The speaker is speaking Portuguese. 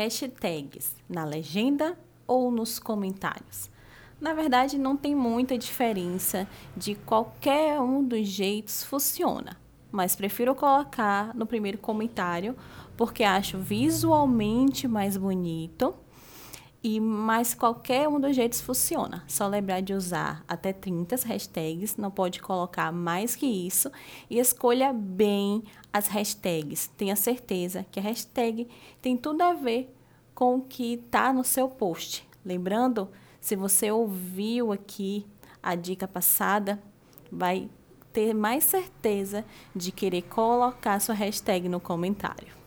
hashtags na legenda ou nos comentários? Na verdade, não tem muita diferença de qualquer um dos jeitos funciona, mas prefiro colocar no primeiro comentário porque acho visualmente mais bonito e mais qualquer um dos jeitos funciona. Só lembrar de usar até 30 hashtags, não pode colocar mais que isso. E escolha bem as hashtags. Tenha certeza que a hashtag tem tudo a ver com o que está no seu post. Lembrando, se você ouviu aqui a dica passada, vai ter mais certeza de querer colocar sua hashtag no comentário.